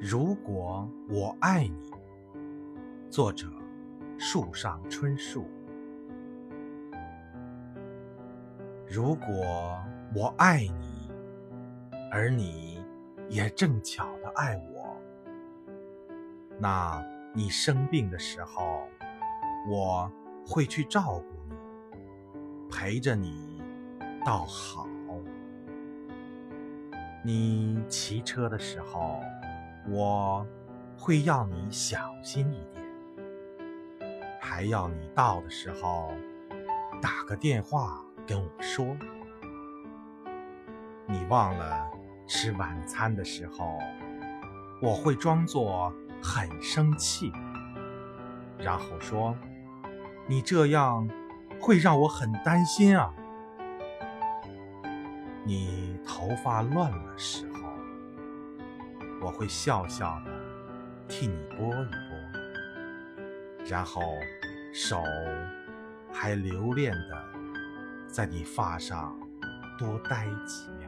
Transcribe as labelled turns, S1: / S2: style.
S1: 如果我爱你，作者：树上春树。如果我爱你，而你也正巧的爱我，那你生病的时候，我会去照顾你，陪着你到好。你骑车的时候。我会要你小心一点，还要你到的时候打个电话跟我说。你忘了吃晚餐的时候，我会装作很生气，然后说：“你这样会让我很担心啊。”你头发乱了时候。我会笑笑的替你拨一拨，然后手还留恋的在你发上多待几秒。